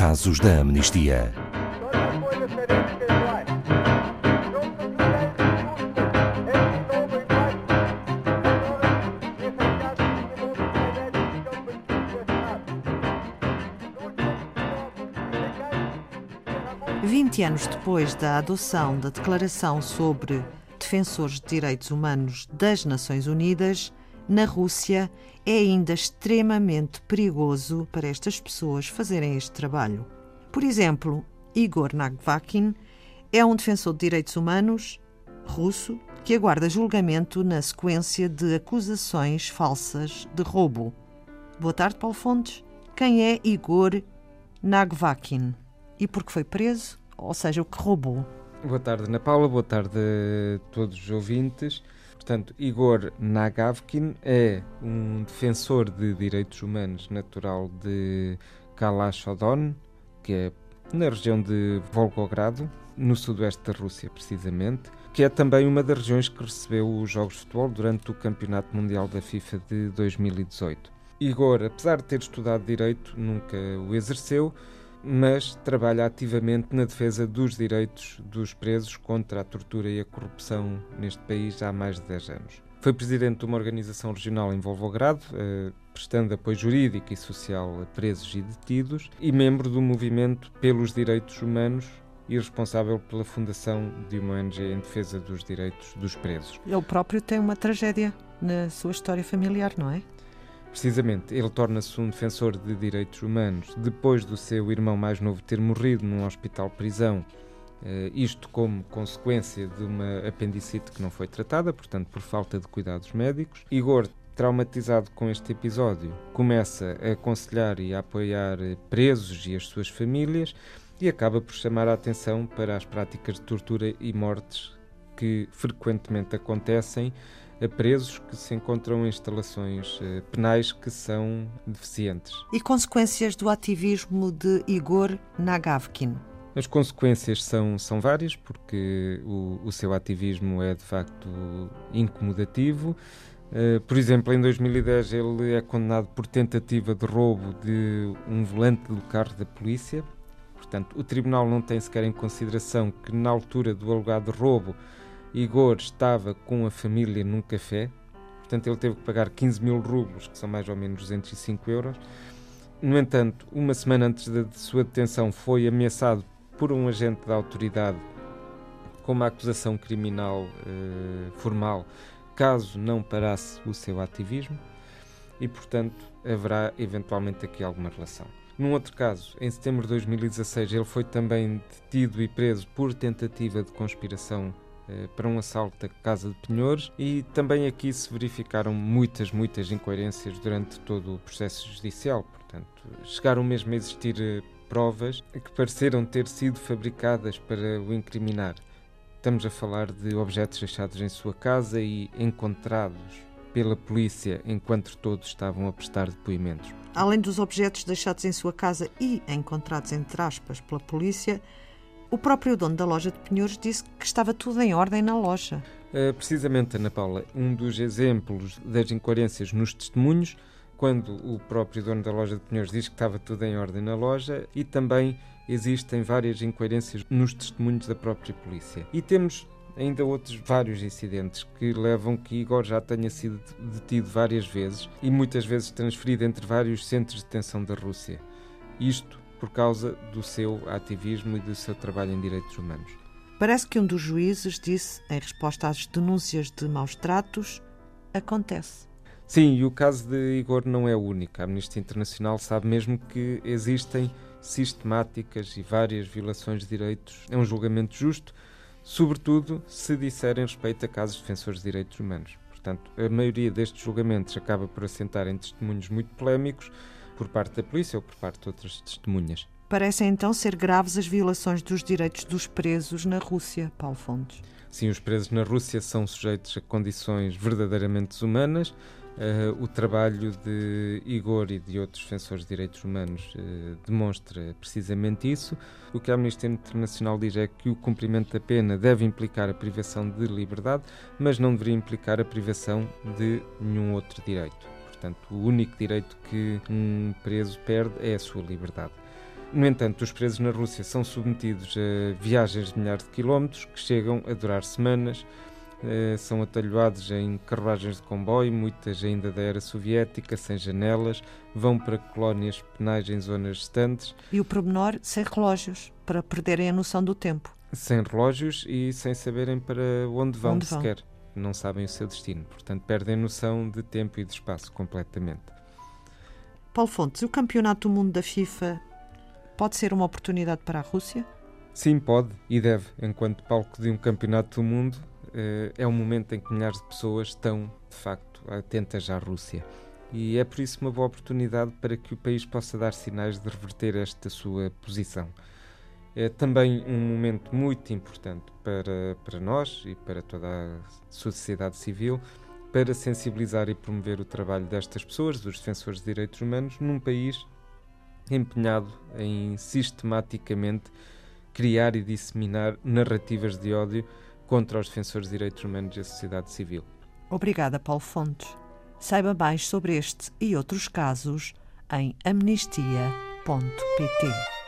Casos da Amnistia. Vinte anos depois da adoção da Declaração sobre Defensores de Direitos Humanos das Nações Unidas, na Rússia é ainda extremamente perigoso para estas pessoas fazerem este trabalho. Por exemplo, Igor Nagvakin é um defensor de direitos humanos russo que aguarda julgamento na sequência de acusações falsas de roubo. Boa tarde, Paulo Fontes. Quem é Igor Nagvakin? E por que foi preso? Ou seja, o que roubou? Boa tarde, Ana Paula. Boa tarde a todos os ouvintes. Portanto, Igor Nagavkin é um defensor de direitos humanos natural de Kalashodon, que é na região de Volgogrado, no sudoeste da Rússia, precisamente, que é também uma das regiões que recebeu os Jogos de Futebol durante o Campeonato Mundial da FIFA de 2018. Igor, apesar de ter estudado Direito, nunca o exerceu, mas trabalha ativamente na defesa dos direitos dos presos contra a tortura e a corrupção neste país há mais de 10 anos. Foi presidente de uma organização regional em Volvogrado, eh, prestando apoio jurídico e social a presos e detidos, e membro do movimento pelos direitos humanos e responsável pela fundação de uma ONG em defesa dos direitos dos presos. Ele próprio tem uma tragédia na sua história familiar, não é? Precisamente, ele torna-se um defensor de direitos humanos depois do seu irmão mais novo ter morrido num hospital-prisão, eh, isto como consequência de uma apendicite que não foi tratada, portanto, por falta de cuidados médicos. Igor, traumatizado com este episódio, começa a aconselhar e a apoiar presos e as suas famílias e acaba por chamar a atenção para as práticas de tortura e mortes que frequentemente acontecem a presos que se encontram em instalações eh, penais que são deficientes. E consequências do ativismo de Igor Nagavkin? As consequências são, são várias, porque o, o seu ativismo é de facto incomodativo. Uh, por exemplo, em 2010 ele é condenado por tentativa de roubo de um volante do carro da polícia. Portanto, o tribunal não tem sequer em consideração que na altura do alegado roubo Igor estava com a família num café, portanto ele teve que pagar 15 mil rublos, que são mais ou menos 205 euros. No entanto, uma semana antes da de sua detenção, foi ameaçado por um agente da autoridade com uma acusação criminal eh, formal, caso não parasse o seu ativismo, e portanto haverá eventualmente aqui alguma relação. Num outro caso, em setembro de 2016, ele foi também detido e preso por tentativa de conspiração para um assalto à Casa de Penhores e também aqui se verificaram muitas, muitas incoerências durante todo o processo judicial. Portanto, chegaram mesmo a existir eh, provas que pareceram ter sido fabricadas para o incriminar. Estamos a falar de objetos deixados em sua casa e encontrados pela polícia enquanto todos estavam a prestar depoimentos. Além dos objetos deixados em sua casa e encontrados, entre aspas, pela polícia, o próprio dono da loja de Penhores disse que estava tudo em ordem na loja. Uh, precisamente, Ana Paula, um dos exemplos das incoerências nos testemunhos, quando o próprio dono da loja de Penhores diz que estava tudo em ordem na loja, e também existem várias incoerências nos testemunhos da própria polícia. E temos ainda outros vários incidentes que levam que Igor já tenha sido detido várias vezes e muitas vezes transferido entre vários centros de detenção da Rússia. Isto por causa do seu ativismo e do seu trabalho em direitos humanos. Parece que um dos juízes disse, em resposta às denúncias de maus tratos, acontece. Sim, e o caso de Igor não é o único. A Amnistia Internacional sabe mesmo que existem sistemáticas e várias violações de direitos. É um julgamento justo, sobretudo se disserem respeito a casos de defensores de direitos humanos. Portanto, a maioria destes julgamentos acaba por assentar em testemunhos muito polémicos, por parte da polícia ou por parte de outras testemunhas. Parecem então ser graves as violações dos direitos dos presos na Rússia, Paulo Fontes. Sim, os presos na Rússia são sujeitos a condições verdadeiramente desumanas. Uh, o trabalho de Igor e de outros defensores de direitos humanos uh, demonstra precisamente isso. O que a Amnistia Internacional diz é que o cumprimento da pena deve implicar a privação de liberdade, mas não deveria implicar a privação de nenhum outro direito. Portanto, o único direito que um preso perde é a sua liberdade. No entanto, os presos na Rússia são submetidos a viagens de milhares de quilómetros que chegam a durar semanas. Eh, são atalhoados em carruagens de comboio, muitas ainda da era soviética, sem janelas, vão para colónias penais em zonas distantes. E o pormenor sem relógios, para perderem a noção do tempo. Sem relógios e sem saberem para onde vão onde sequer. Vão? Não sabem o seu destino. Portanto, perdem noção de tempo e de espaço completamente. Paulo Fontes, o Campeonato do Mundo da FIFA pode ser uma oportunidade para a Rússia? Sim, pode e deve. Enquanto palco de um Campeonato do Mundo, eh, é um momento em que milhares de pessoas estão, de facto, atentas à Rússia. E é por isso uma boa oportunidade para que o país possa dar sinais de reverter esta sua posição. É também um momento muito importante para, para nós e para toda a sociedade civil para sensibilizar e promover o trabalho destas pessoas, dos defensores de direitos humanos, num país empenhado em sistematicamente criar e disseminar narrativas de ódio contra os defensores de direitos humanos e a sociedade civil. Obrigada, Paulo Fontes. Saiba mais sobre este e outros casos em amnistia.pt.